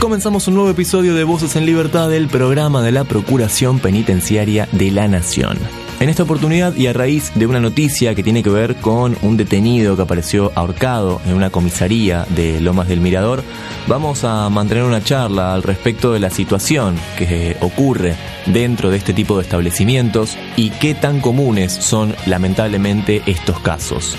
Comenzamos un nuevo episodio de Voces en Libertad del programa de la Procuración Penitenciaria de la Nación. En esta oportunidad y a raíz de una noticia que tiene que ver con un detenido que apareció ahorcado en una comisaría de Lomas del Mirador, vamos a mantener una charla al respecto de la situación que ocurre dentro de este tipo de establecimientos y qué tan comunes son lamentablemente estos casos.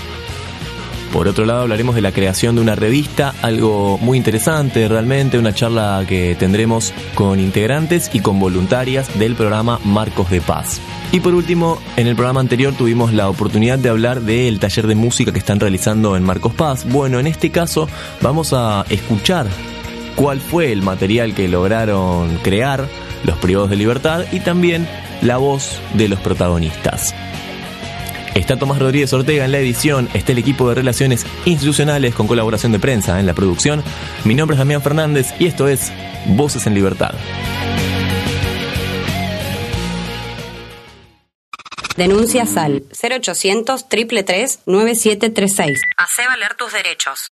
Por otro lado, hablaremos de la creación de una revista, algo muy interesante realmente, una charla que tendremos con integrantes y con voluntarias del programa Marcos de Paz. Y por último, en el programa anterior tuvimos la oportunidad de hablar del taller de música que están realizando en Marcos Paz. Bueno, en este caso vamos a escuchar cuál fue el material que lograron crear los privados de libertad y también la voz de los protagonistas. Está Tomás Rodríguez Ortega en la edición, está el equipo de relaciones institucionales con colaboración de prensa en la producción. Mi nombre es Damián Fernández y esto es Voces en Libertad. Denuncia SAL 0800 333 9736. Hacé valer tus derechos.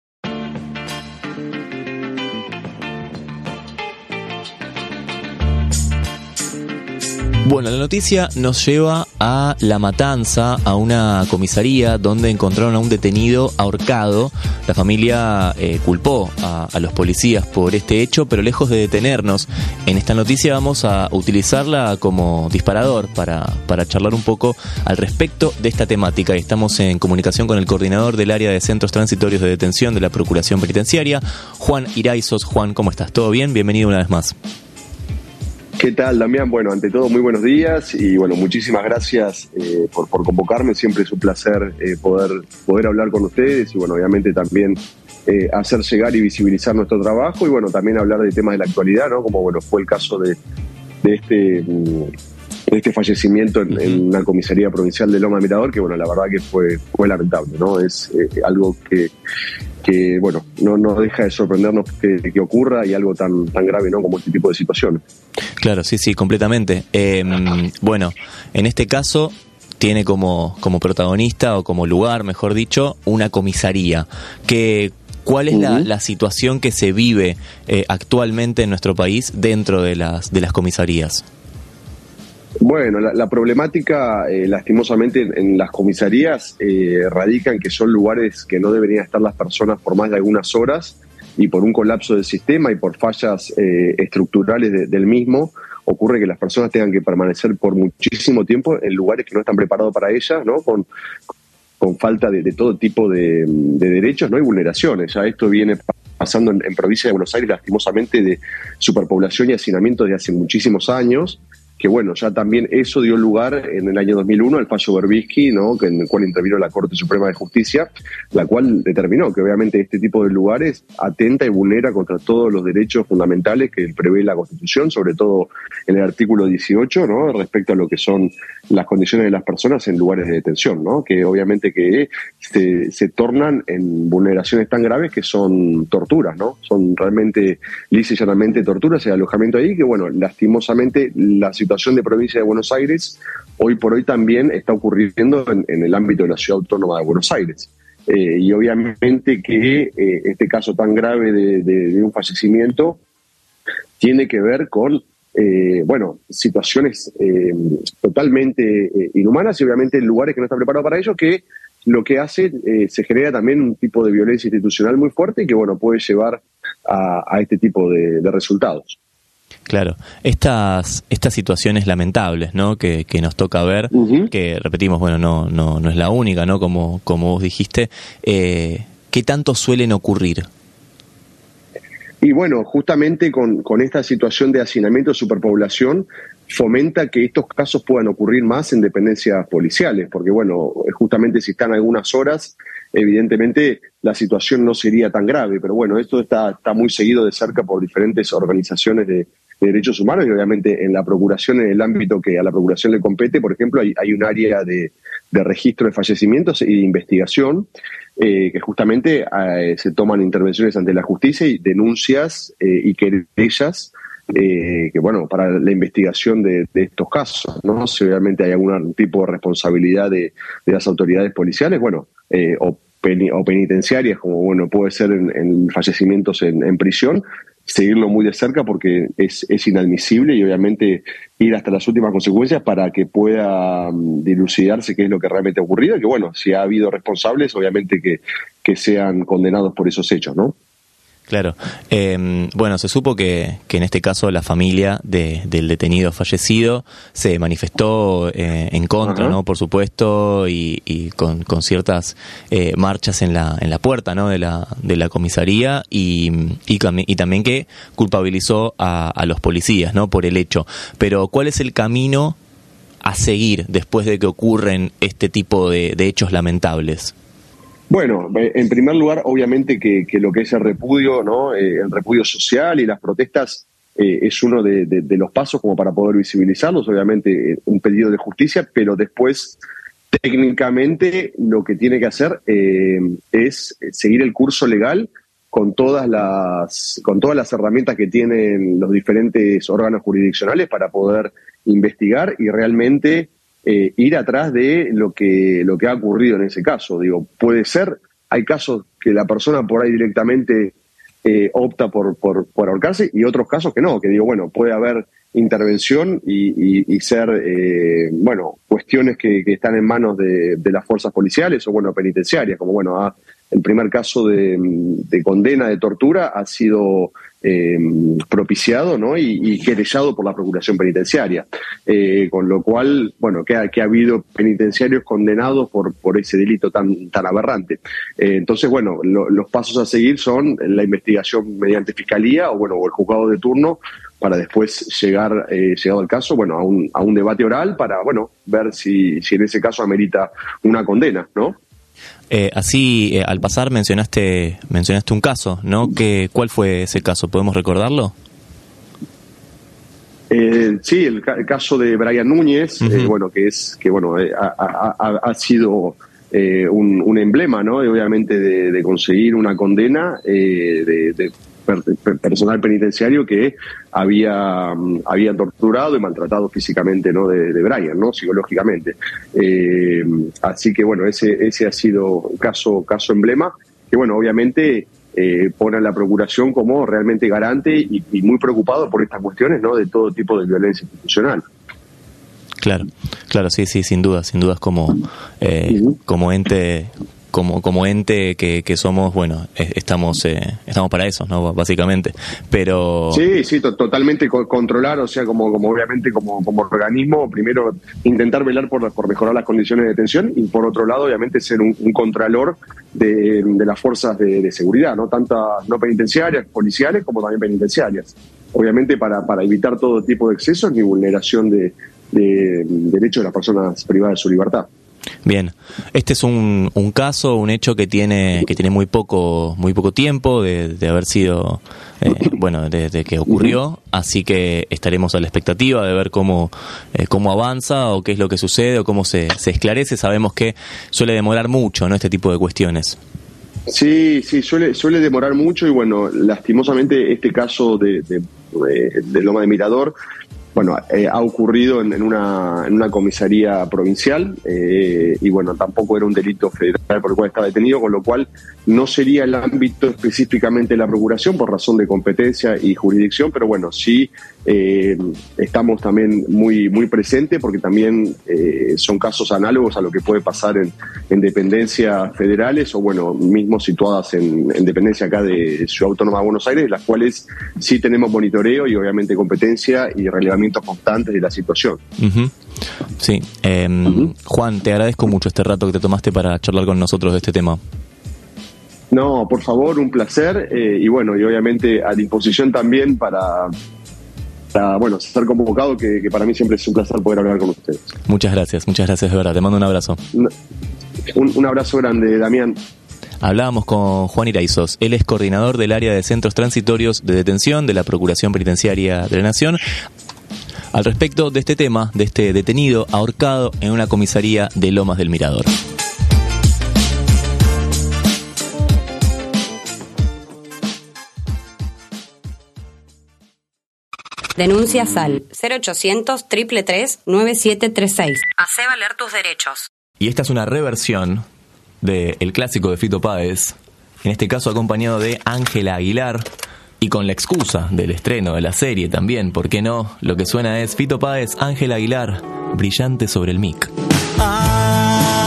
Bueno, la noticia nos lleva a La Matanza, a una comisaría donde encontraron a un detenido ahorcado. La familia eh, culpó a, los policías por este hecho, pero lejos de detenernos en esta noticia vamos a utilizarla como disparador para, para charlar un poco al respecto de esta temática. Estamos en comunicación con el coordinador del área de centros transitorios de detención de la Procuración Penitenciaria, Juan Iraizos. Juan, ¿cómo estás? ¿Todo bien? Bienvenido una vez más. ¿Qué tal, Damián? Bueno, ante todo, muy buenos días y bueno, muchísimas gracias eh, por, convocarme. Siempre es un placer eh, poder, poder hablar con ustedes y bueno, obviamente también eh, hacer llegar y visibilizar nuestro trabajo y bueno, también hablar de temas de la actualidad, ¿no? Como bueno, fue el caso de, este mm, este fallecimiento en, una comisaría provincial de Loma Mirador, que bueno, la verdad que fue, fue lamentable, ¿no? Es algo que, que bueno, no, no deja de sorprendernos que, que, ocurra y algo tan, tan grave, ¿no? Como este tipo de situaciones. Claro, sí, sí, completamente. Em, bueno, en este caso tiene como, como protagonista o como lugar, mejor dicho, una comisaría. Que, ¿Cuál es la, la, situación que se vive eh, actualmente en nuestro país dentro de las, de las comisarías? Bueno, la, problemática, eh, lastimosamente, en, las comisarías eh, radica en que son lugares que no deberían estar las personas por más de algunas horas y por un colapso del sistema y por fallas eh, estructurales del mismo, ocurre que las personas tengan que permanecer por muchísimo tiempo en lugares que no están preparados para ellas, ¿no? Con, con falta de, todo tipo de, derechos ¿no? y vulneraciones. Ya esto viene pasando en provincia de Buenos Aires, lastimosamente, de superpoblación y hacinamiento de hace muchísimos años que bueno, ya también eso dio lugar en el año 2001 al fallo Berbisky, ¿no? en el cual intervino la Corte Suprema de Justicia, la cual determinó que obviamente este tipo de lugares atenta y vulnera contra todos los derechos fundamentales que prevé la Constitución, sobre todo en el artículo 18, ¿no? respecto a lo que son las condiciones de las personas en lugares de detención, ¿no? que obviamente que se, se tornan en vulneraciones tan graves que son torturas, ¿no? son realmente lisa y llanamente torturas y alojamiento ahí, que bueno, lastimosamente la situación de provincia de Buenos Aires hoy por hoy también está ocurriendo en, el ámbito de la ciudad autónoma de Buenos Aires. Eh, y obviamente que eh, este caso tan grave de, un fallecimiento tiene que ver con, eh, bueno, situaciones totalmente inhumanas y obviamente en lugares que no están preparados para ello, que lo que hace, se genera también un tipo de violencia institucional muy fuerte y que, bueno, puede llevar a, este tipo de resultados. Claro, estas, estas situaciones lamentables, ¿no? Que, que nos toca ver, que repetimos, bueno, no, no, no es la única, ¿no? Como, como vos dijiste, eh, ¿qué tanto suelen ocurrir? Y bueno, justamente con, con esta situación de hacinamiento, superpoblación, fomenta que estos casos puedan ocurrir más en dependencias policiales, porque bueno, justamente si están algunas horas, evidentemente la situación no sería tan grave, pero bueno, esto está, está muy seguido de cerca por diferentes organizaciones de, derechos humanos y obviamente en la procuración, en el ámbito que a la procuración le compete, por ejemplo, hay, un área de, de registro de fallecimientos y de investigación, eh, que justamente eh, se toman intervenciones ante la justicia y denuncias eh, y querellas eh, que bueno, para la investigación de, estos casos, ¿no? Si obviamente hay algún tipo de responsabilidad de, las autoridades policiales, bueno, o, penitenciarias, como bueno, puede ser en, fallecimientos en, prisión, seguirlo muy de cerca porque es, es, inadmisible y obviamente ir hasta las últimas consecuencias para que pueda mm, dilucidarse qué es lo que realmente ha ocurrido y que bueno, si ha habido responsables, obviamente que, que sean condenados por esos hechos, ¿no? Claro. Em, bueno, se supo que, que, en este caso la familia del detenido fallecido se manifestó eh, en contra, ¿no? Por supuesto, y, con, ciertas eh, marchas en la, en la puerta, ¿no? De la, de la comisaría y, y, también que culpabilizó a, a los policías, ¿no? Por el hecho. Pero, ¿cuál es el camino a seguir después de que ocurren este tipo de hechos lamentables? Bueno, eh, en primer lugar, obviamente que, lo que es el repudio, ¿no? Eh, el repudio social y las protestas eh, es uno de, los pasos como para poder visibilizarlos, obviamente un pedido de justicia, pero después técnicamente lo que tiene que hacer es seguir el curso legal con todas las con todas las herramientas que tienen los diferentes órganos jurisdiccionales para poder investigar y realmente eh, ir atrás de lo que, lo que ha ocurrido en ese caso. Digo, puede ser, hay casos que la persona por ahí directamente eh, opta por, por, por, ahorcarse y otros casos que no, que digo, bueno, puede haber intervención y, y, ser, eh, bueno, cuestiones que, están en manos de, las fuerzas policiales o, bueno, penitenciarias, como, bueno, ah, el primer caso de, de condena de tortura ha sido eh, propiciado ¿no? y, querellado por la Procuración Penitenciaria. Eh, con lo cual, bueno, que ha, que ha habido penitenciarios condenados por, ese delito tan, tan aberrante. Eh, entonces, bueno, los pasos a seguir son la investigación mediante fiscalía o, bueno, o el juzgado de turno para después llegar, llegado el caso, bueno, a un, a un debate oral para, bueno, ver si, si en ese caso amerita una condena, ¿no? Eh, así, eh, al pasar mencionaste mencionaste un caso, ¿no? ¿Qué, ¿Cuál fue ese caso? ¿Podemos recordarlo? Eh, sí, el, caso de Brian Núñez, bueno, que es que bueno ha, sido un, emblema, ¿no? obviamente de, conseguir una condena de, personal penitenciario que había, mm, había torturado y maltratado físicamente ¿no? de, Brian, ¿no? psicológicamente. Eh, así que bueno, ese, ese ha sido caso, caso emblema, que bueno, obviamente eh, pone a la Procuración como realmente garante y, muy preocupado por estas cuestiones ¿no? de todo tipo de violencia institucional. Claro, claro, sí, sí, sin duda, sin dudas como, eh, como ente como, como ente que, que somos, bueno, estamos eh, estamos para eso, ¿no? Básicamente. Pero... Sí, sí, totalmente controlar, o sea, como, como obviamente como, como organismo, primero intentar velar por, por mejorar las condiciones de detención y por otro lado, obviamente, ser un, contralor de, de, las fuerzas de, seguridad, ¿no? Tantas no penitenciarias, policiales, como también penitenciarias. Obviamente para, para evitar todo tipo de excesos ni vulneración de, de derechos de las personas privadas de su libertad. Bien, este es un, un, caso, un hecho que tiene que tiene muy poco muy poco tiempo de, haber sido eh, bueno desde que ocurrió, así que estaremos a la expectativa de ver cómo eh, cómo avanza o qué es lo que sucede o cómo se, se esclarece. Sabemos que suele demorar mucho, no este tipo de cuestiones. Sí, sí, suele suele demorar mucho y bueno, lastimosamente este caso de, de, de Loma de Mirador bueno, eh, ha ocurrido en, una, en, una, comisaría provincial eh, y bueno, tampoco era un delito federal por el cual estaba detenido, con lo cual no sería el ámbito específicamente de la procuración por razón de competencia y jurisdicción, pero bueno, sí eh, estamos también muy, muy presentes porque también son casos análogos a lo que puede pasar en, en dependencias federales o bueno, mismo situadas en, en dependencia acá de Ciudad Autónoma de Buenos Aires, las cuales sí tenemos monitoreo y obviamente competencia y relevamiento constantes de la situación. Sí. Em, Juan, te agradezco mucho este rato que te tomaste para charlar con nosotros de este tema. No, por favor, un placer. Eh, y bueno, y obviamente a disposición también para, para bueno, ser convocado, que, para mí siempre es un placer poder hablar con ustedes. Muchas gracias, muchas gracias de verdad. Te mando un abrazo. Un, un abrazo grande, Damián. Hablábamos con Juan Iraizos. Él es coordinador del área de centros transitorios de detención de la Procuración Penitenciaria de la Nación al respecto de este tema, de este detenido ahorcado en una comisaría de Lomas del Mirador. Denuncias al 0800 333 9736. Hacé valer tus derechos. Y esta es una reversión del de clásico de Fito Páez, en este caso acompañado de Ángela Aguilar y con la excusa del estreno de la serie también, ¿por qué no? Lo que suena es Fito Páez, Ángela Aguilar, brillante sobre el mic. Ah.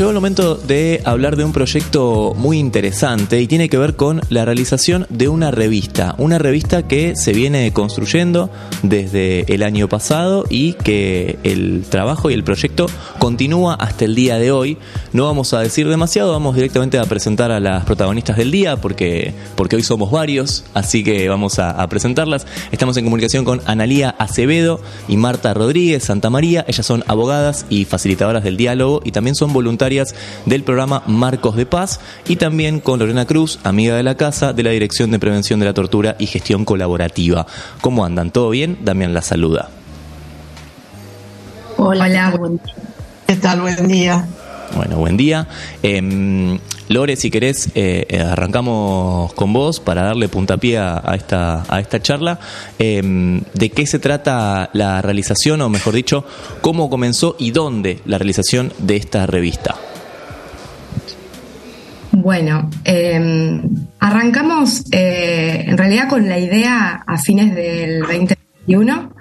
Llegó el momento de hablar de un proyecto muy interesante y tiene que ver con la realización de una revista. Una revista que se viene construyendo desde el año pasado y que el trabajo y el proyecto continúa hasta el día de hoy. No vamos a decir demasiado, vamos directamente a presentar a las protagonistas del día porque, porque hoy somos varios, así que vamos a, presentarlas. Estamos en comunicación con Analía Acevedo y Marta Rodríguez Santa María. Ellas son abogadas y facilitadoras del diálogo y también son voluntarias del programa Marcos de Paz y también con Lorena Cruz, amiga de la casa, de la Dirección de Prevención de la Tortura y Gestión Colaborativa. ¿Cómo andan? ¿Todo bien? Damián la saluda. Hola, buen- ¿qué tal? Buen día. Bueno, buen día. Em, Lore, si querés, eh, eh, arrancamos con vos para darle puntapié a, esta, a esta charla. Em, ¿De qué se trata la realización, o mejor dicho, cómo comenzó y dónde la realización de esta revista? Bueno, eh, arrancamos eh, en realidad con la idea a fines del 2021.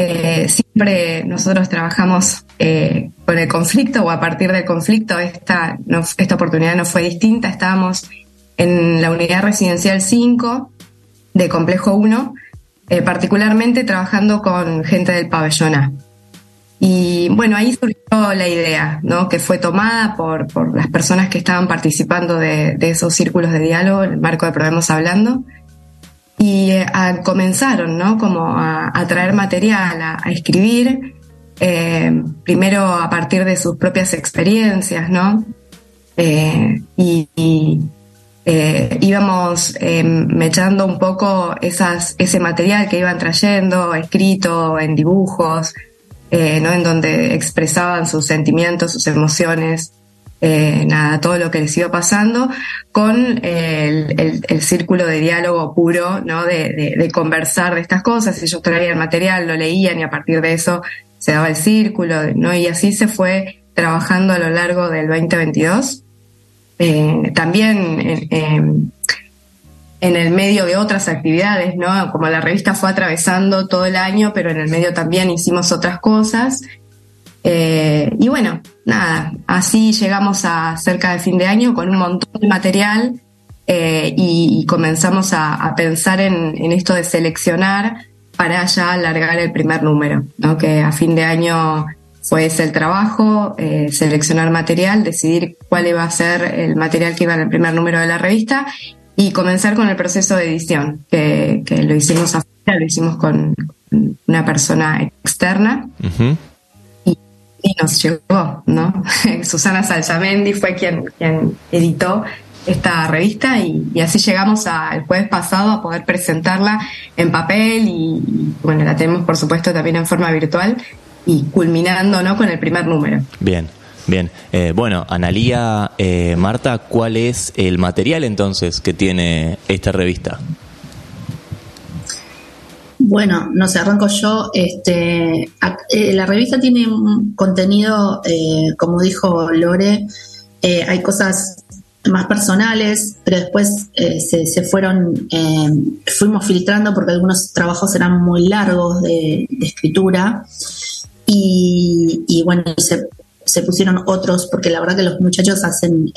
Eh, siempre nosotros trabajamos eh, con el conflicto o a partir del conflicto. Esta, esta oportunidad no fue distinta. Estábamos en la unidad residencial 5 de Complejo 1, eh, particularmente trabajando con gente del pabellón A. Y bueno, ahí surgió la idea, ¿no? Que fue tomada por, por las personas que estaban participando de, de esos círculos de diálogo en el marco de Probemos Hablando. Y eh, a- comenzaron, ¿no? Como a, traer material, a, escribir, eh, primero a partir de sus propias experiencias, ¿no? Eh, y, eh, íbamos eh, mechando un poco ese material que iban trayendo, escrito en dibujos, ¿no? en donde expresaban sus sentimientos, sus emociones, eh, nada, todo lo que les iba pasando, con el, círculo de diálogo puro, ¿no? De, conversar de estas cosas. Ellos traían material, lo leían y a partir de eso se daba el círculo, ¿no? Y así se fue trabajando a lo largo del 2022. Eh, también en el medio de otras actividades, ¿no? Como la revista fue atravesando todo el año, pero en el medio también hicimos otras cosas. Eh, y bueno, nada, así llegamos a cerca de fin de año con un montón de material eh, y, comenzamos a, pensar en, esto de seleccionar para ya alargar el primer número, ¿no? Que a fin de año fue ese el trabajo, eh, seleccionar material, decidir cuál iba a ser el material que iba en el primer número de la revista y comenzar con el proceso de edición, que, lo hicimos afuera, lo hicimos con una persona externa Ujú. Y nos llegó, ¿no? Susana Salzamendi fue quien, quien editó esta revista y, y así llegamos a- el jueves pasado a poder presentarla en papel y, y, bueno, la tenemos por supuesto también en forma virtual y culminando, ¿no? Con el primer número. Bien, bien. Eh, bueno, Analía, eh, Marta, ¿cuál es el material entonces que tiene esta revista? Bueno, no sé, arranco yo. Este, eh, la revista tiene un contenido, eh, como dijo Lore, eh, hay cosas más personales, pero después se, fueron, eh, fuimos filtrando porque algunos trabajos eran muy largos de, de escritura y, bueno, se, se pusieron otros porque la verdad que los muchachos hacen...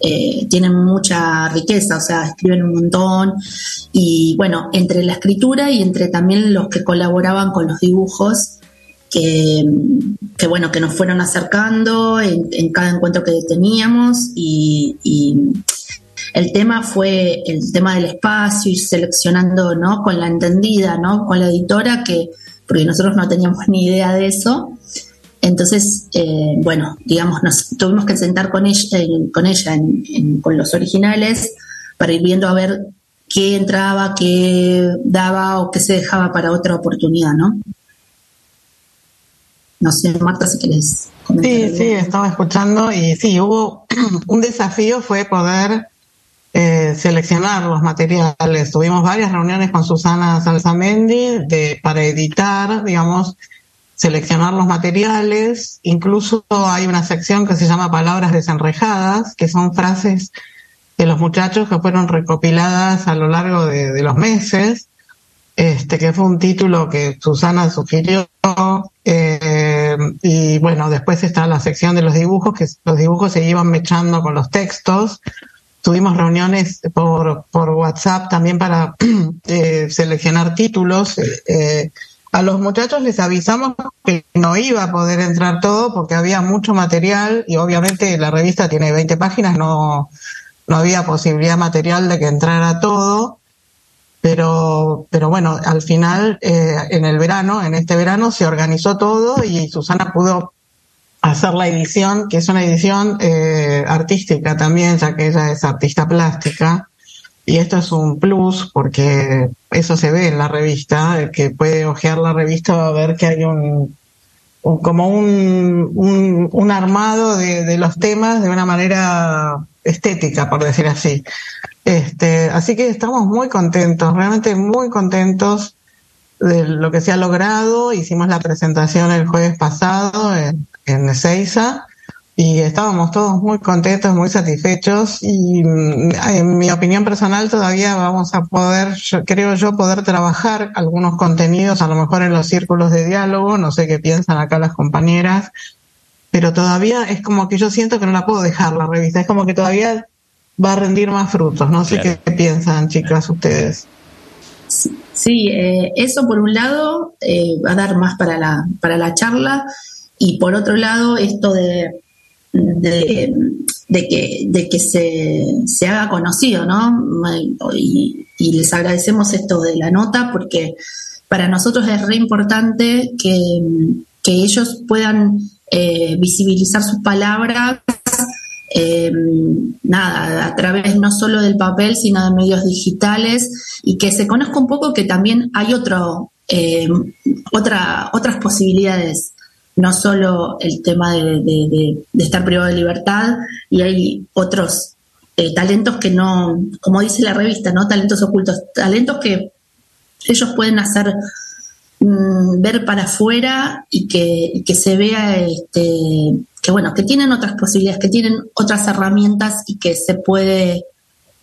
eh, tienen mucha riqueza, o sea, escriben un montón y bueno, entre la escritura y entre también los que colaboraban con los dibujos, que, que bueno, que nos fueron acercando en, cada encuentro que teníamos y, el tema fue el tema del espacio y seleccionando, ¿no? Con la entendida, ¿no? Con la editora que, porque nosotros no teníamos ni idea de eso, entonces, eh, bueno, digamos, nos tuvimos que sentar con ella, con, ella en- en- con los originales para ir viendo a ver qué entraba, qué daba o qué se dejaba para otra oportunidad, ¿no? No sé, Marta, si querés comentar. Sí, algo. sí, estaba escuchando y sí, hubo un desafío fue poder eh, seleccionar los materiales. Tuvimos varias reuniones con Susana Salzamendi de, para editar, digamos, seleccionar los materiales. Incluso hay una sección que se llama Palabras desenrejadas, que son frases de los muchachos que fueron recopiladas a lo largo de, los meses este que fue un título que Susana sugirió. Eh, y bueno, después está la sección de los dibujos, que los dibujos se iban mechando con los textos. Tuvimos reuniones por, por WhatsApp también para eh, seleccionar títulos. Eh, a los muchachos les avisamos que no iba a poder entrar todo porque había mucho material y obviamente la revista tiene 20 páginas, no, no había posibilidad material de que entrara todo. Pero, pero bueno, al final, eh, en el verano, en este verano, se organizó todo y Susana pudo hacer la edición, que es una edición eh, artística también, ya que ella es artista plástica. Y esto es un plus porque eso se ve en la revista, el que puede ojear la revista va a ver que hay un, un- como un, un, un armado de, de los temas de una manera estética, por decir así. Este, así que estamos muy contentos, realmente muy contentos de lo que se ha logrado. Hicimos la presentación el jueves pasado en, en y estábamos todos muy contentos, muy satisfechos y mm, en mi opinión personal todavía vamos a poder, yo- creo yo, poder trabajar algunos contenidos, a lo mejor en los círculos de diálogo, no sé qué piensan acá las compañeras, pero todavía es como que yo siento que no la puedo dejar la revista, es como que todavía va a rendir más frutos, no sé Claro. qué piensan chicas ustedes. Sí, eh, eso por un lado eh, va a dar más para la, para la charla y por otro lado esto de, de, que, de que se, se haga conocido, ¿no? Y, y les agradecemos esto de la nota porque para nosotros es re importante que, que ellos puedan eh, visibilizar sus palabras eh, nada, a través no solo del papel, sino de medios digitales y que se conozca un poco que también hay otro, eh, otra, otras posibilidades, no solo el tema de, estar privado de libertad y hay otros eh, talentos que no, como dice la revista, ¿no? Talentos ocultos, talentos que ellos pueden hacer mm, ver para afuera y que, que se vea este, que bueno, que tienen otras posibilidades, que tienen otras herramientas y que se puede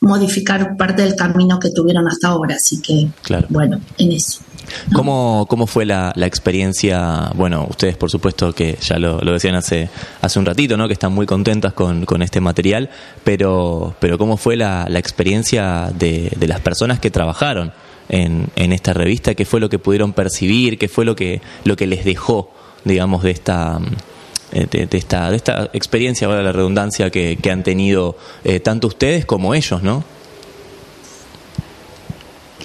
modificar parte del camino que tuvieron hasta ahora. Así que, Claro. bueno, en eso. ¿Cómo, cómo fue la, la experiencia? Bueno, ustedes por supuesto que ya lo, lo decían hace, hace un ratito, ¿no? Que están muy contentas con, con este material, pero, pero ¿cómo fue la, la experiencia de, de las personas que trabajaron en, en esta revista? ¿Qué fue lo que pudieron percibir? ¿Qué fue lo que, lo que les dejó, digamos, de esta... eh, De, de esta, de esta experiencia, valga la redundancia, que, que han tenido eh, tanto ustedes como ellos, ¿no?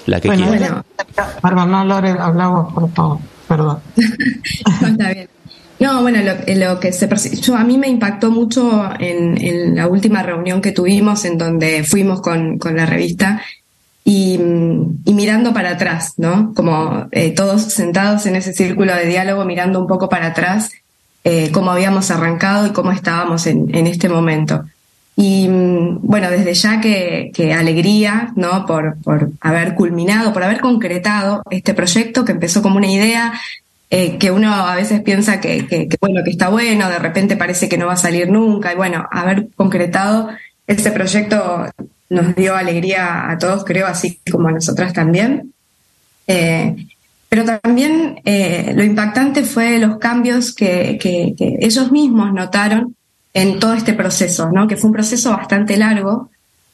La que Bueno, quieran. Bueno. perdón, no, Lore, hablamos, por favor, perdón. No, está bien. No, bueno, lo, lo que se yo a mí me impactó mucho en, en la última reunión que tuvimos, en donde fuimos con, con la revista y, y mirando para atrás, ¿no? Como eh, todos sentados en ese círculo de diálogo, mirando un poco para atrás, eh, cómo habíamos arrancado y cómo estábamos en, este momento. Y mm, bueno, desde ya que, alegría, ¿no? Por, por haber culminado, por haber concretado este proyecto que empezó como una idea, eh, que uno a veces piensa que, bueno, que está bueno, de repente parece que no va a salir nunca, y bueno, haber concretado ese proyecto nos dio alegría a todos, creo, así como a nosotras también. Eh, pero también eh, lo impactante fue los cambios que, que, ellos mismos notaron en todo este proceso, ¿no? que fue un proceso bastante largo,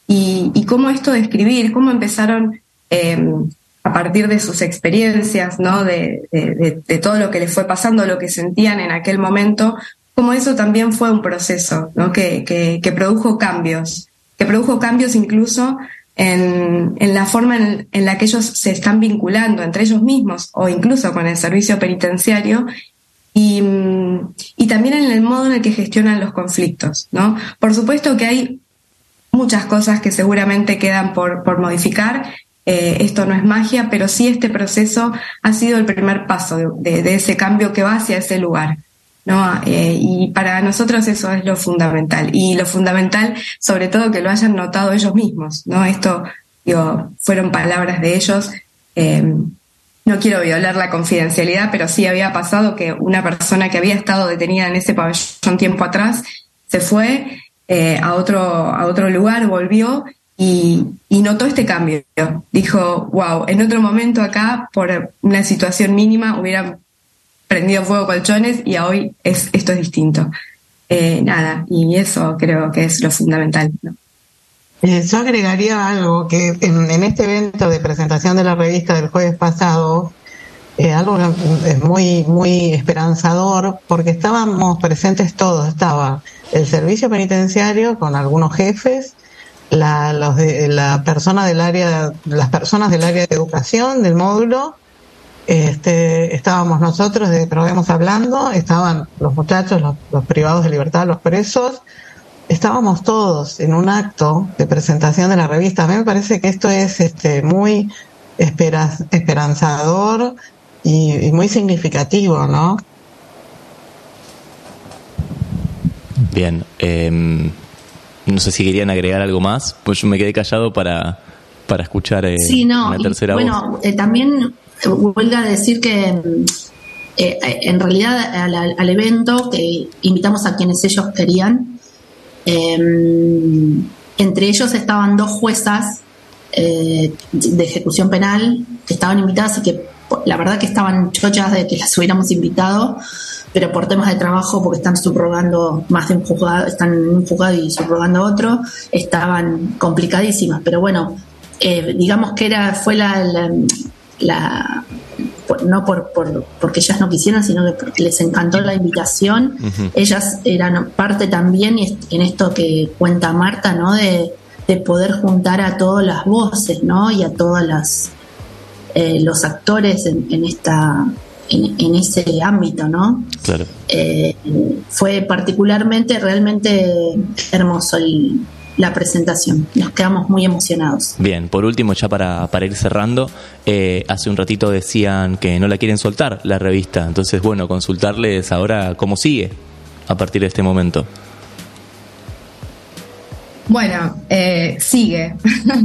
y, cómo esto de escribir, cómo empezaron eh, a partir de sus experiencias, ¿no? De, de, todo lo que les fue pasando, lo que sentían en aquel momento, cómo eso también fue un proceso ¿no? que, que produjo cambios, que produjo cambios incluso en, en la forma en, en, la que ellos se están vinculando entre ellos mismos o incluso con el servicio penitenciario y, y, también en el modo en el que gestionan los conflictos. ¿no? Por supuesto que hay muchas cosas que seguramente quedan por, por modificar. Eh, esto no es magia, pero sí este proceso ha sido el primer paso de, de, de ese cambio que va hacia ese lugar. ¿No? Eh, y para nosotros eso es lo fundamental. Y lo fundamental, sobre todo, que lo hayan notado ellos mismos. ¿no? Esto digo, fueron palabras de ellos. Eh, no quiero violar la confidencialidad, pero sí había pasado que una persona que había estado detenida en ese pabellón tiempo atrás se fue eh, a, otro, a otro lugar, volvió y, y, notó este cambio. Dijo, wow, en otro momento acá, por una situación mínima, hubiera prendido fuego colchones y a hoy es, esto es distinto. Eh, nada, y eso creo que es lo fundamental. Eh, yo agregaría algo que en, en este evento de presentación de la revista del jueves pasado, eh, algo que es muy, muy esperanzador, porque estábamos presentes todos, estaba el servicio penitenciario con algunos jefes, la, los de, la persona del área, las personas del área de educación del módulo, este, estábamos nosotros de Probemos Hablando, estaban los muchachos, los, los privados de libertad, los presos, estábamos todos en un acto de presentación de la revista. A mí me parece que esto es este, muy espera- esperanzador y, y muy significativo, ¿no? Bien, em, no sé si querían agregar algo más, pues yo me quedé callado para, para escuchar eh, Sí, no. una y, tercera voz. bueno, eh, también huelga decir que mm, eh, eh, en realidad al, evento que invitamos a quienes ellos querían, eh, entre ellos estaban dos juezas eh, de ejecución penal que estaban invitadas y que la verdad que estaban chochas de que las hubiéramos invitado, pero por temas de trabajo, porque están subrogando más de un juzgado, están en un juzgado y subrogando otro, estaban complicadísimas. Pero bueno, eh, digamos que era fue la, la- por- no por, por porque ellas no quisieron, sino que porque les encantó la invitación. Ellas eran parte también y en esto que cuenta Marta, ¿no? De, de poder juntar a todas las voces, ¿no? Y a todas las eh, los actores en, en esta en, en ese ámbito, ¿no? Claro. Eh, fue particularmente realmente hermoso el- la presentación. Nos quedamos muy emocionados. Bien, por último, ya para, para ir cerrando, eh, hace un ratito decían que no la quieren soltar la revista, entonces bueno, consultarles ahora cómo sigue a partir de este momento. Bueno, eh, sigue.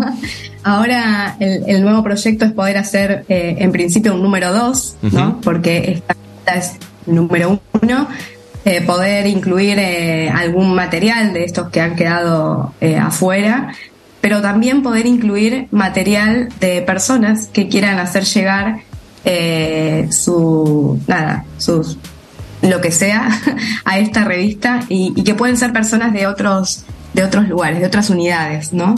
Ahora el, el nuevo proyecto es poder hacer eh, en principio un número 2, ¿no? Porque esta, esta es número 1. poder incluir eh, algún material de estos que han quedado eh, afuera, pero también poder incluir material de personas que quieran hacer llegar eh, su nada, sus lo que sea a esta revista y, y que pueden ser personas de otros de otros lugares, de otras unidades, ¿no?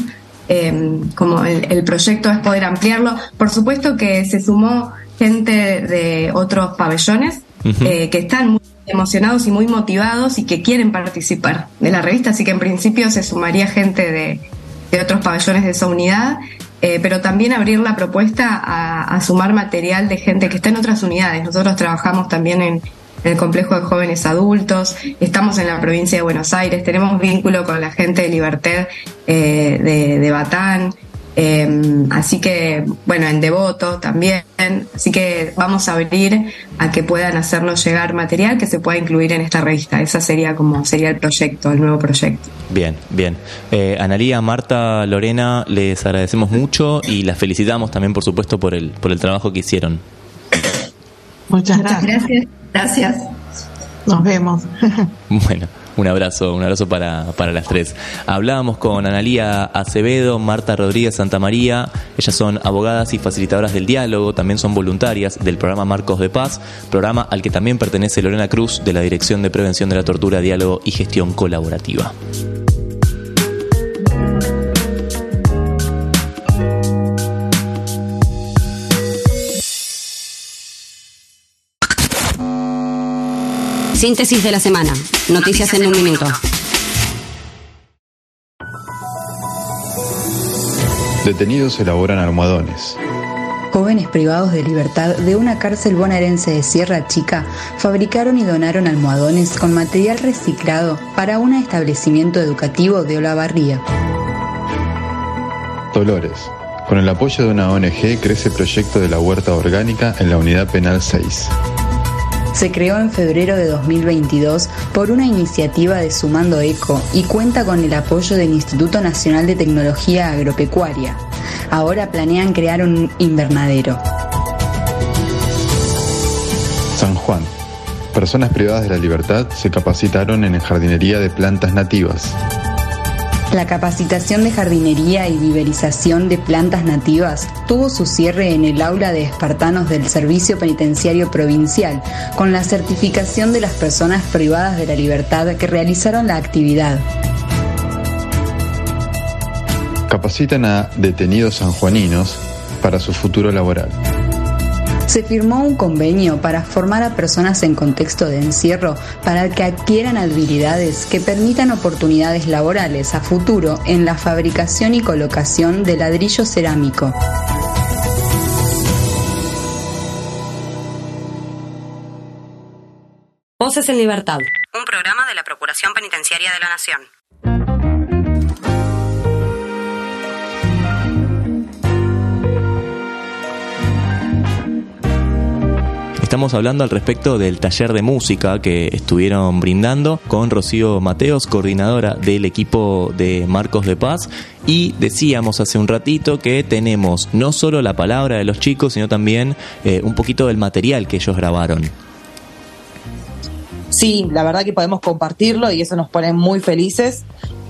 Eh, como el, el proyecto es poder ampliarlo. Por supuesto que se sumó gente de otros pabellones eh, que están muy emocionados y muy motivados y que quieren participar de la revista, así que en principio se sumaría gente de, de otros pabellones de esa unidad, eh, pero también abrir la propuesta a, sumar material de gente que está en otras unidades. Nosotros trabajamos también en, el complejo de jóvenes adultos, estamos en la provincia de Buenos Aires, tenemos vínculo con la gente de Libertad eh, de Batán, eh, así que, bueno, en Devoto también, así que vamos a abrir a que puedan hacernos llegar material que se pueda incluir en esta revista. Esa sería como sería el proyecto, el nuevo proyecto. Bien, bien. Eh, Analía, Marta, Lorena, les agradecemos mucho y las felicitamos también, por supuesto, por el, por el trabajo que hicieron. Muchas Muchas gracias. gracias. Gracias. Nos vemos. Bueno, un abrazo, un abrazo para, para las tres. Hablábamos con Analía Acevedo, Marta Rodríguez Santamaría. Ellas son abogadas y facilitadoras del diálogo, también son voluntarias del programa Marcos de Paz, programa al que también pertenece Lorena Cruz de la Dirección de Prevención de la Tortura, Diálogo y Gestión Colaborativa. Síntesis de la semana. Noticias en un minuto. Detenidos elaboran almohadones. Jóvenes privados de libertad de una cárcel bonaerense de Sierra Chica fabricaron y donaron almohadones con material reciclado para un establecimiento educativo de Olavarría. Dolores. Con el apoyo de una ONG crece el proyecto de la huerta orgánica en la unidad penal 6. Se creó en febrero de 2022 por una iniciativa de Sumando Eco y cuenta con el apoyo del Instituto Nacional de Tecnología Agropecuaria. Ahora planean crear un invernadero. San Juan. Personas privadas de la libertad se capacitaron en jardinería de plantas nativas. La capacitación de jardinería y viverización de plantas nativas tuvo su cierre en el aula de espartanos del Servicio Penitenciario Provincial, con la certificación de las personas privadas de la libertad que realizaron la actividad. Capacitan a detenidos sanjuaninos para su futuro laboral. Se firmó un convenio para formar a personas en contexto de encierro para que adquieran habilidades que permitan oportunidades laborales a futuro en la fabricación y colocación de ladrillo cerámico. Voces en Libertad. Un programa de la Procuración Penitenciaria de la Nación. Estamos hablando al respecto del taller de música que estuvieron brindando con Rocío Mateos, coordinadora del equipo de Marcos de Paz. Y decíamos hace un ratito que tenemos no solo la palabra de los chicos, sino también eh, un poquito del material que ellos grabaron. Sí, la verdad que podemos compartirlo y eso nos pone muy felices.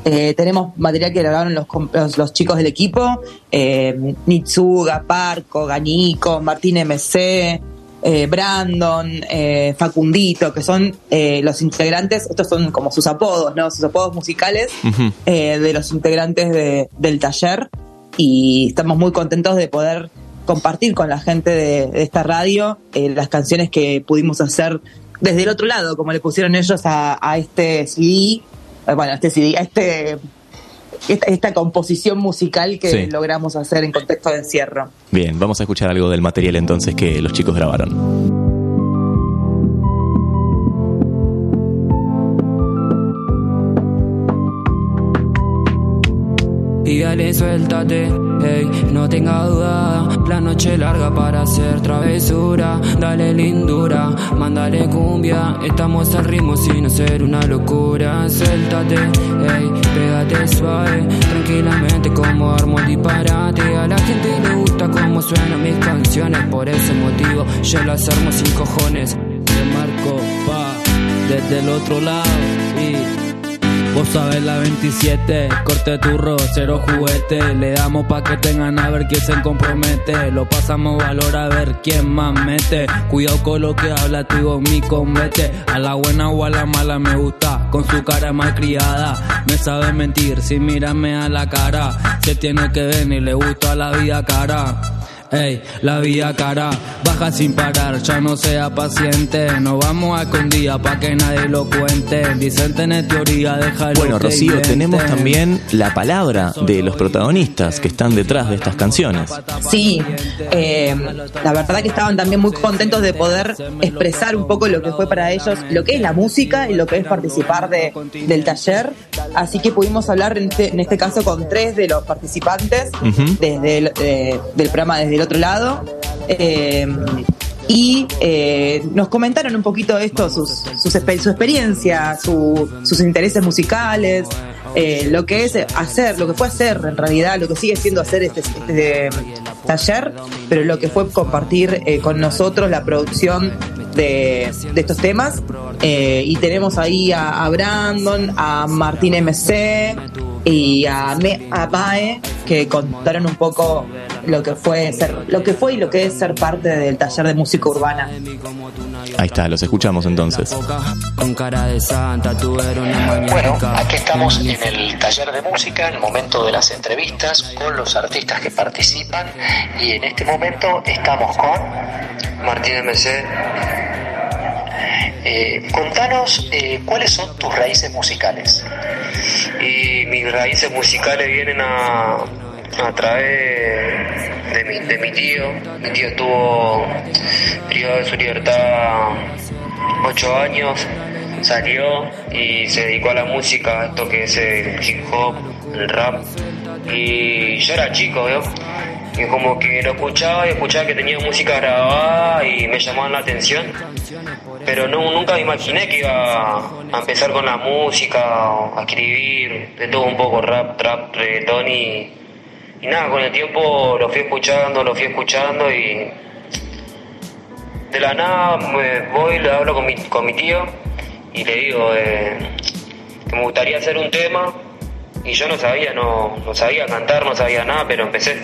Eh, tenemos material que grabaron los, los, chicos del equipo, eh, Nitsuga, Parco, Gañico, Martín MC, eh, Brandon, eh, Facundito, que son eh, los integrantes, estos son como sus apodos, ¿no? Sus apodos musicales eh, de los integrantes de- del taller y estamos muy contentos de poder compartir con la gente de, de esta radio las canciones que pudimos hacer desde el otro lado, como le pusieron ellos a, a este CD, bueno, a este CD, a este esta, esta composición musical que Sí. logramos hacer en contexto de encierro. Bien, vamos a escuchar algo del material entonces que los chicos grabaron. Y dale, suéltate, no tenga duda. La noche larga para hacer travesura. Dale lindura, mándale cumbia. Estamos al ritmo sin hacer una locura. Suéltate, ey, pégate suave. Tranquilamente, como armo disparate. A la gente le gusta cómo suenan mis canciones. Por ese motivo, yo las armo sin cojones. Te marco, pa, desde el otro lado Vos sabés la 27, corte turro, cero juguete. Le damos pa' que tengan a ver quién se compromete. Lo pasamos valor a ver quién más mete. Cuidado con lo que habla, tu mi convete. A la buena o a la mala me gusta, con su cara malcriada. Me sabe mentir, si mírame a la cara. Se tiene que y le gusta la vida cara. Ey, la vida cara, baja sin parar, ya no sea paciente. Nos vamos a escondida pa' que nadie lo cuente. Dicen tener teoría, déjalo. Bueno, Rocío, tenemos también la palabra de los protagonistas que están detrás de estas canciones. Sí, eh, la verdad que estaban también muy contentos de poder expresar un poco lo que fue para ellos, lo que es la música y lo que es participar de, del taller. Así que pudimos hablar en este, en este caso con tres de los participantes desde el, eh, del programa desde el otro lado. Eh, y eh, nos comentaron un poquito esto, sus, sus su experiencia, su- sus intereses musicales, eh, lo que es hacer, lo que fue hacer en realidad, lo que sigue siendo hacer este, este taller, pero lo que fue compartir con nosotros la producción de, estos temas. Y tenemos ahí a, Brandon, a Martín MC y a, Me- a que contaron un poco lo que fue ser, lo que fue y lo que es ser parte del taller de música urbana. Ahí está, los escuchamos entonces. Con cara de santa, tú eres una Bueno, aquí estamos en el taller de música, en el momento de las entrevistas con los artistas que participan y en este momento estamos con Martín MC. Eh, contanos eh, cuáles son tus raíces musicales. Y mis raíces musicales vienen a, a través de mi, de mi tío. Mi tío estuvo privado de su libertad ocho años, salió y se dedicó a la música, esto que es el hip hop, el rap. Y yo era chico, ¿veo? Y como que lo escuchaba y escuchaba que tenía música grabada y me llamaban la atención. Pero no, nunca me imaginé que iba a empezar con la música, a escribir, de todo un poco, rap, trap, reggaetón y, y nada, con el tiempo lo fui escuchando, lo fui escuchando y de la nada me voy, le hablo con mi, con mi tío y le digo eh, que me gustaría hacer un tema y yo no sabía, no, no sabía cantar, no sabía nada, pero empecé.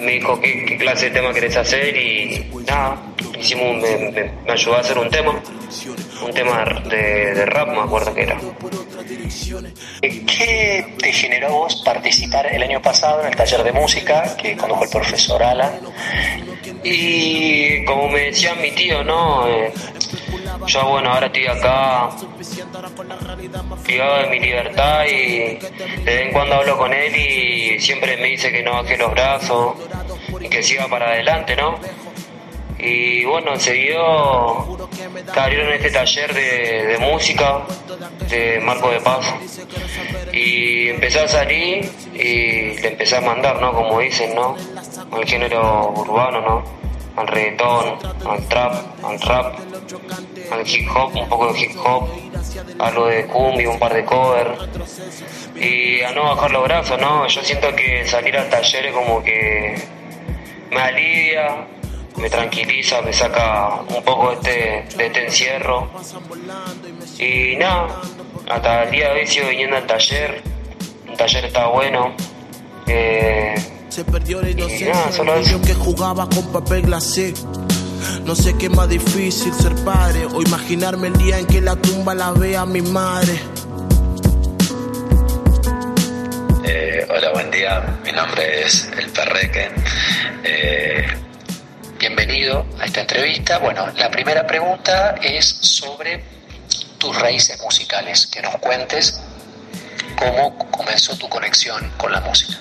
Me dijo qué, clase de tema querés hacer y nada, hicimos, me- me ayudó a hacer un tema, un tema de, de rap, me acuerdo que era. ¿Qué te generó a vos participar el año pasado en el taller de música que condujo el profesor Alan? Y como me decía mi tío, ¿no? Eh, yo, bueno, ahora estoy acá, privado de mi libertad y de vez en cuando hablo con él y siempre me dice que no baje los brazos y que siga para adelante, ¿no? Y bueno, se dio que abrieron este taller de, música de Marco de Paz y empecé a salir y le empecé a mandar, ¿no? Como dicen, ¿no? Al género urbano, ¿no? Al reggaetón, al trap, al rap, al hip hop, un poco de hip hop, algo de cumbia, un par de covers y a no bajar los brazos, ¿no? Yo siento que salir al taller es como que me alivia, me tranquiliza, me saca un poco de este, de este encierro. Y nada, hasta el día de hoy sigo viniendo al taller. El taller está bueno. Eh, Se perdió la inocencia que jugaba con papel glacé. No sé qué es más difícil ser padre o imaginarme el día en que la tumba la vea mi madre. Eh, hola, buen día. Mi nombre es El Perreque. Eh, Bienvenido a esta entrevista. Bueno, la primera pregunta es sobre tus raíces musicales, que nos cuentes cómo comenzó tu conexión con la música.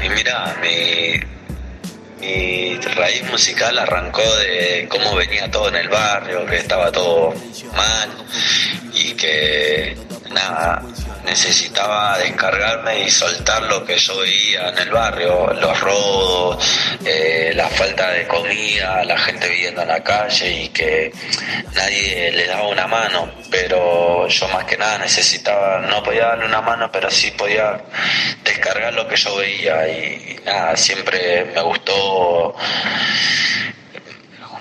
y mira, mi, mi raíz musical arrancó de cómo venía todo en el barrio, que estaba todo mal y que nada, necesitaba descargarme y soltar lo que yo veía en el barrio, los robos, eh, la falta de comida, la gente viviendo en la calle y que nadie le daba una mano, pero yo más que nada necesitaba, no podía darle una mano, pero sí podía descargar lo que yo veía. Y, y nada, siempre me gustó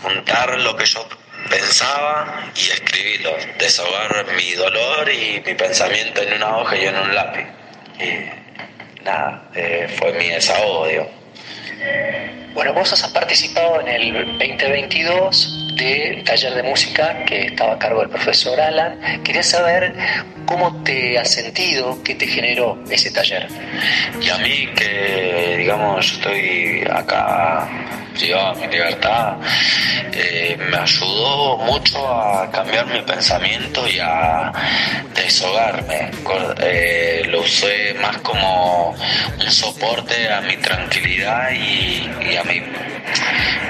juntar lo que yo pensaba y escribirlo, desahogar mi dolor y mi pensamiento en una hoja y en un lápiz. Y nada, eh, fue mi desahogo, digo. Bueno, vos has participado en el 2022 del taller de música que estaba a cargo del profesor Alan. Quería saber cómo te has sentido, qué te generó ese taller. Y a mí que, digamos, yo estoy acá privado de mi libertad, eh, me ayudó mucho a cambiar mi pensamiento y a deshogarme. Eh, lo usé más como un soporte a mi tranquilidad y, a mi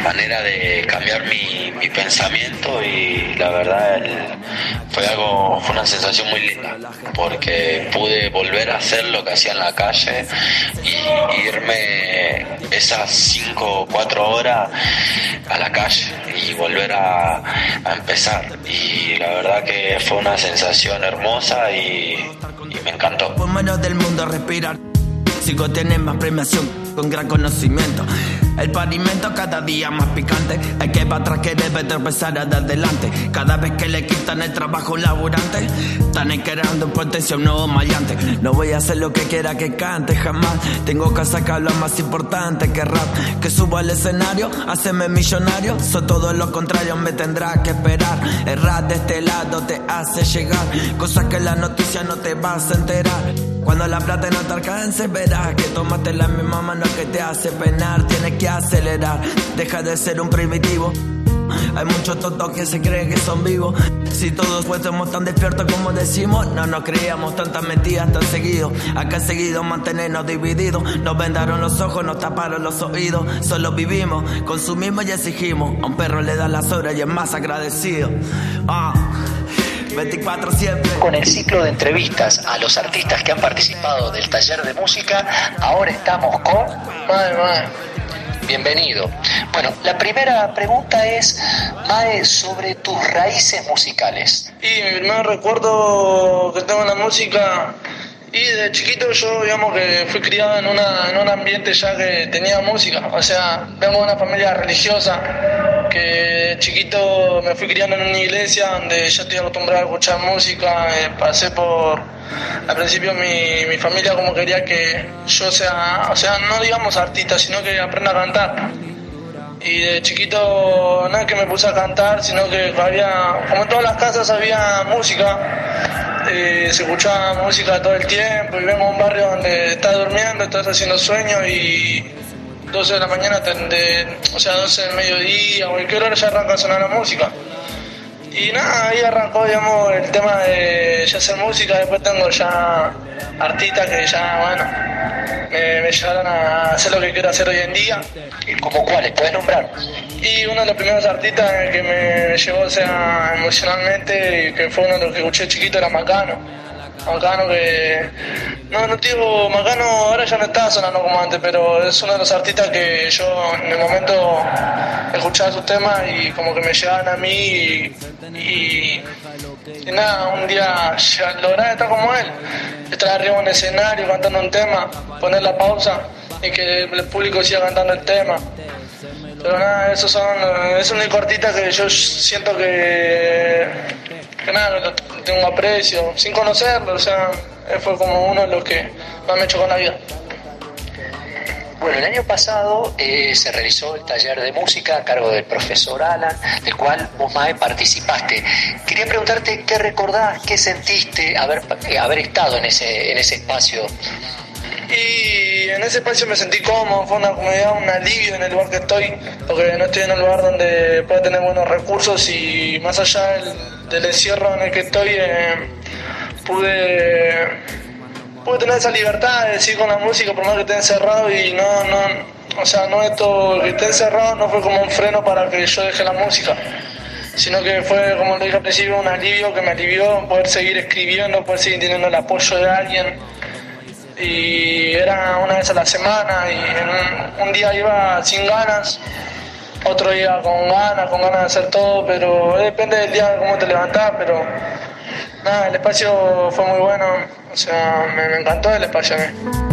manera de cambiar mi, mi pensamiento y la verdad fue algo, fue una sensación muy linda porque pude volver a hacer lo que hacía en la calle y irme esas cinco o cuatro a la calle y volver a, a empezar y la verdad que fue una sensación hermosa y, y me encantó. Pulmones del mundo respirar. Sigo teniendo más premiación con gran conocimiento. El pavimento cada día más picante. Hay que para atrás que debe tropezar de adelante. Cada vez que le quitan el trabajo laburante, están creando en potencia un nuevo maleante. No voy a hacer lo que quiera que cante jamás. Tengo que sacar lo más importante que rap. Que subo al escenario, haceme millonario. Soy todo lo contrario, me tendrá que esperar. El rap de este lado te hace llegar. Cosas que la noticia no te vas a enterar. Cuando la plata no te alcance, verás que tomaste la misma mano que te hace penar. Tienes que acelerar, deja de ser un primitivo. Hay muchos tontos que se creen que son vivos. Si todos fuésemos tan despiertos como decimos, no nos creíamos tantas mentiras tan seguido. Acá seguido mantenernos divididos. Nos vendaron los ojos, nos taparon los oídos. Solo vivimos, consumimos y exigimos. A un perro le da las horas y es más agradecido. Ah, 24 siempre. Con el ciclo de entrevistas a los artistas que han participado del taller de música, ahora estamos con... Mae, mae. Bienvenido. Bueno, la primera pregunta es, Mae, sobre tus raíces musicales. Y mi primer recuerdo que tengo en la música, y de chiquito yo digamos que fui criado en, una, en un ambiente ya que tenía música, o sea, vengo de una familia religiosa que chiquito me fui criando en una iglesia donde ya estoy acostumbrado a escuchar música, eh, pasé por, al principio mi, mi familia como quería que yo sea, o sea, no digamos artista, sino que aprenda a cantar. Y de chiquito no es que me puse a cantar, sino que había, como en todas las casas había música, eh, se escuchaba música todo el tiempo vengo a un barrio donde estás durmiendo, estás haciendo sueño y 12 de la mañana, de- o sea, 12 del mediodía, o cualquier hora ya arranca a sonar la música. Y nada, ahí arrancó, digamos, el tema de ya hacer música, después tengo ya artistas que ya, bueno, me, me llevaron a hacer lo que quiero hacer hoy en día. ¿Y como cuáles? ¿Puedes nombrar? Y uno de los primeros artistas que me llevó, o sea, emocionalmente, y que fue uno de los que escuché chiquito, era Macano. Macano que... No, no digo, Macano ahora ya no está sonando como antes, pero es uno de los artistas que yo en el momento escuchaba sus temas y como que me llegaban a mí y, y, nada, un día lograr estar como él, estar arriba en un escenario cantando un tema, poner la pausa y que el público siga cantando el tema. Pero nada, esos son, es un único artista que yo siento que, que nada, tengo aprecio, sin conocerlo, o sea, él fue como uno de los que más me chocó en la vida. Bueno, el año pasado eh, se realizó el taller de música a cargo del profesor Alan, del cual vos, Mae, participaste. Quería preguntarte qué recordás, qué sentiste haber, eh, haber estado en ese, en ese espacio. Y en ese espacio me sentí cómodo, fue una comodidad, un alivio en el lugar que estoy, porque no estoy en un lugar donde pueda tener buenos recursos y más allá del, del encierro en el que estoy, eh, pude, pude tener esa libertad de decir con la música, por más que esté encerrado y no, no, o sea, no esto que esté encerrado no fue como un freno para que yo deje la música sino que fue, como lo dije al principio, un alivio que me alivió poder seguir escribiendo, poder seguir teniendo el apoyo de alguien. Y era una vez a la semana y en un, un día iba sin ganas, otro día con ganas, con ganas de hacer todo, pero depende del día cómo te levantás, pero nada, el espacio fue muy bueno, o sea, me, me encantó el espacio a mí.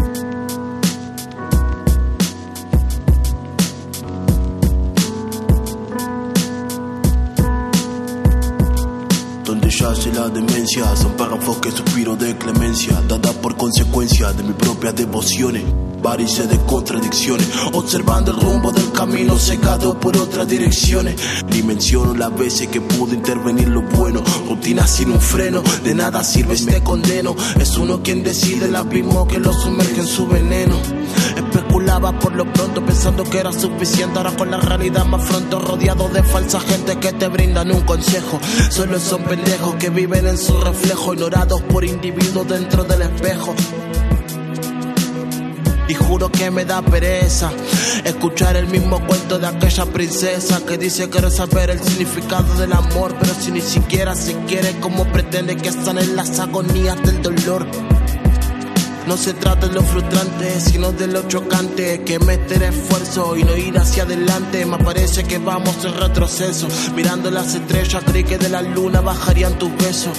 Yace la demencia Son párrafos que suspiro de clemencia Dada por consecuencia de mis propias devociones Varices de contradicciones Observando el rumbo del camino Cegado por otras direcciones. Dimensiono las veces que pudo intervenir lo bueno Rutina sin un freno De nada sirve este condeno Es uno quien decide el abismo Que lo sumerge en su veneno Por lo pronto pensando que era suficiente. Ahora con la realidad más pronto rodeado de falsa gente que te brindan un consejo. Solo son pendejos que viven en su reflejo Ignorados por individuos dentro del espejo. Y juro que me da pereza escuchar el mismo cuento de aquella princesa que dice querer saber el significado del amor, pero si ni siquiera se quiere, ¿cómo pretende que sanen las agonías del dolor? No se trata de lo frustrante, sino de lo chocante. Que meter esfuerzo y no ir hacia adelante. Me parece que vamos en retroceso. Mirando las estrellas creí que de la luna bajarían tus besos.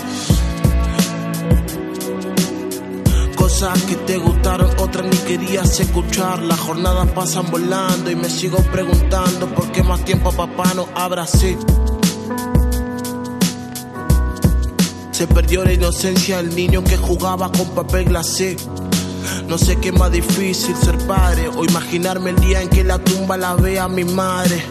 Cosas que te gustaron, otras ni querías escuchar. Las jornadas pasan volando y me sigo preguntando ¿Por qué más tiempo papá no habrá así? Se perdió la inocencia del niño que jugaba con papel glacé. No sé qué más difícil ser padre o imaginarme el día en que la tumba la vea mi madre.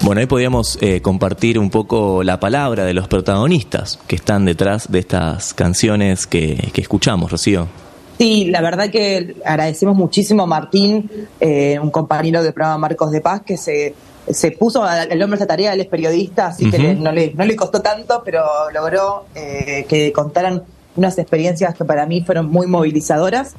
Bueno, ahí podíamos eh, compartir un poco la palabra de los protagonistas que están detrás de estas canciones que, que escuchamos, Rocío. Sí, la verdad que agradecemos muchísimo a Martín, eh, un compañero del programa Marcos de Paz, que se, se puso al hombre a esta tarea, él es periodista, así que le- no, le, no le costó tanto, pero logró eh, que contaran unas experiencias que para mí fueron muy movilizadoras.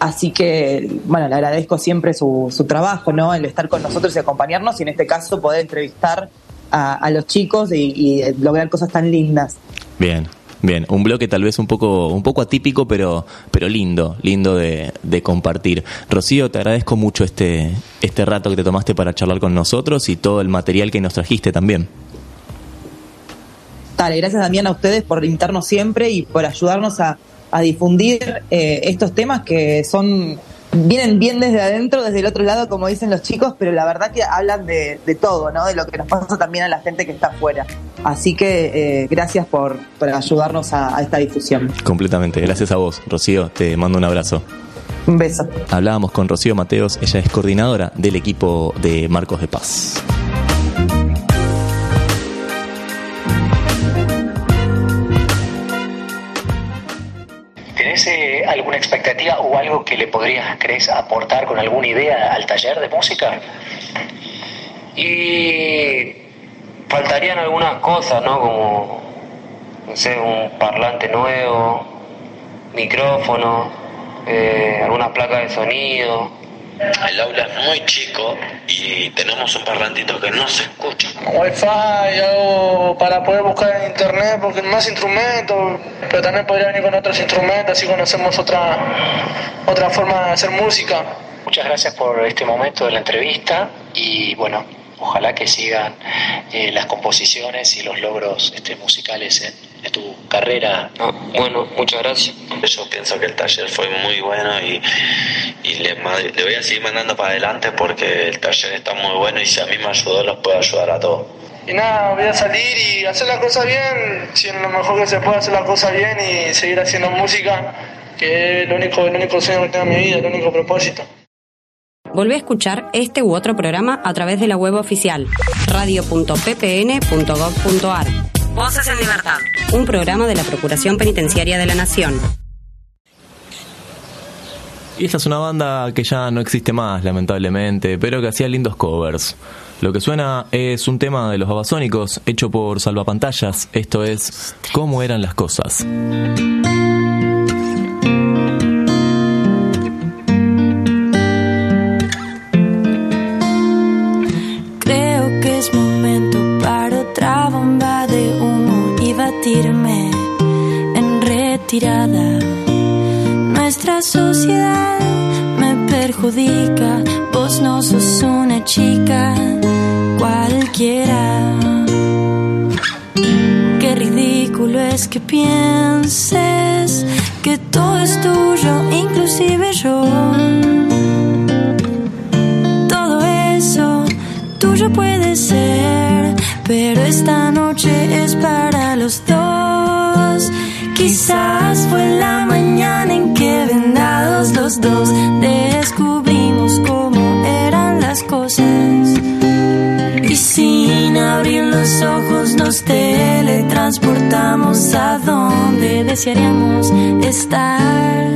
Así que, bueno, le agradezco siempre su, su trabajo, ¿no? El estar con nosotros y acompañarnos y en este caso poder entrevistar a, a los chicos y, y lograr cosas tan lindas. Bien, bien. Un bloque tal vez un poco, un poco atípico, pero, pero lindo, lindo de, compartir. Rocío, te agradezco mucho este, este rato que te tomaste para charlar con nosotros y todo el material que nos trajiste también. Dale, gracias Damián a ustedes por invitarnos siempre y por ayudarnos a, a difundir eh, estos temas que son vienen bien desde adentro, desde el otro lado, como dicen los chicos, pero la verdad que hablan de, de todo, ¿no? De lo que nos pasa también a la gente que está afuera. Así que eh, gracias por, por ayudarnos a, a esta difusión. Completamente, gracias a vos, Rocío, te mando un abrazo. Un beso. Hablábamos con Rocío Mateos, ella es coordinadora del equipo de Marcos de Paz. Alguna expectativa o algo que le podrías, crees, aportar con alguna idea al taller de música? Y faltarían algunas cosas, ¿no? Como, no sé, un parlante nuevo, micrófono, eh, algunas placas de sonido. El aula es muy chico y tenemos un parlantito que no se escucha. Wi-Fi, algo para poder buscar en internet, porque más instrumentos, pero también podría venir con otros instrumentos, así conocemos otra, otra forma de hacer música. Muchas gracias por este momento de la entrevista y bueno, ojalá que sigan eh, las composiciones y los logros este, musicales en, en tu carrera. bueno, muchas gracias. Yo pienso que el taller fue muy bueno y, y le, voy a seguir mandando para adelante porque el taller está muy bueno y si a mí me ayudó, los puedo ayudar a todos. Y nada, voy a salir y hacer las cosas bien, si lo mejor que se puede hacer las cosas bien y seguir haciendo música, que es lo único, el único sueño que tengo en mi vida, el único propósito. Volvé a escuchar este u otro programa a través de la web oficial radio.ppn.gov.ar. Voces en Libertad. Un programa de la Procuración Penitenciaria de la Nación. Y esta es una banda que ya no existe más, lamentablemente, pero que hacía lindos covers. Lo que suena es un tema de los babasónicos hecho por Salvapantallas. Esto es ¿Cómo eran las cosas? Y batirme en retirada. Nuestra sociedad me perjudica, vos no sos una chica cualquiera. Qué ridículo es que pienses que todo es tuyo, inclusive yo. Todo eso tuyo puede ser, pero esta noche es para los dos. Quizás fue la mañana en que vendados los dos descubrimos cómo eran las cosas. Y sin abrir los ojos nos teletransportamos a donde desearíamos estar.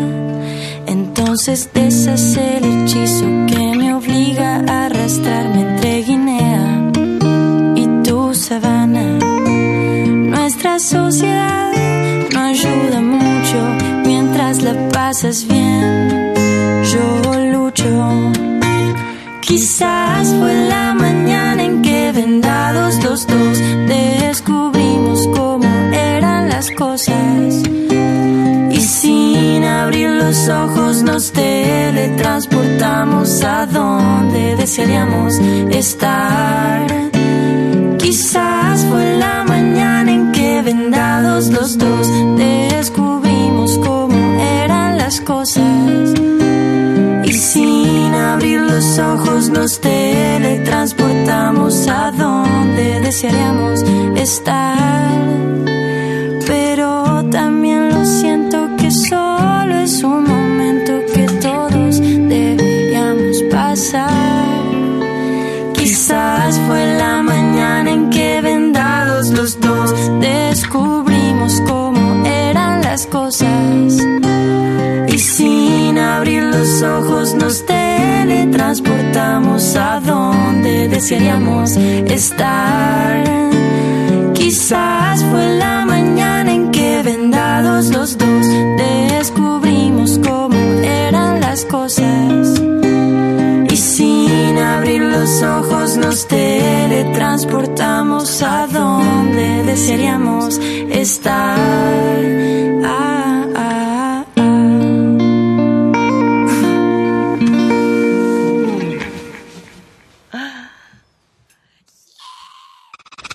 Entonces deshace el hechizo que me obliga a arrastrarme entre Guinea Nuestra sociedad no ayuda mucho mientras la pasas bien. Yo lucho. Quizás fue la mañana en que vendados los dos descubrimos cómo eran las cosas. Y sin abrir los ojos nos teletransportamos a donde desearíamos estar. Quizás fue la mañana en que vendados los dos descubrimos cómo eran las cosas. Y sin abrir los ojos nos teletransportamos a donde desearíamos estar. Pero también lo siento que solo es un momento que todos deberíamos pasar. Quizás fue Y sin abrir los ojos nos teletransportamos a donde desearíamos estar. Quizás fue la mañana en que vendados los dos descubrimos cómo eran las cosas. Y sin abrir los ojos nos teletransportamos a donde desearíamos estar.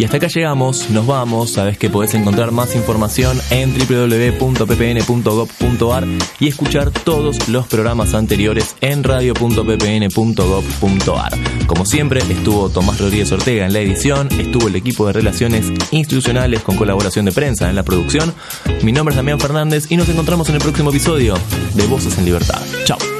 Y hasta acá llegamos, nos vamos, sabes que podés encontrar más información en www.ppn.gov.ar y escuchar todos los programas anteriores en radio.ppn.gov.ar. Como siempre, estuvo Tomás Rodríguez Ortega en la edición, estuvo el equipo de relaciones institucionales con colaboración de prensa en la producción. Mi nombre es Damián Fernández y nos encontramos en el próximo episodio de Voces en Libertad. Chao.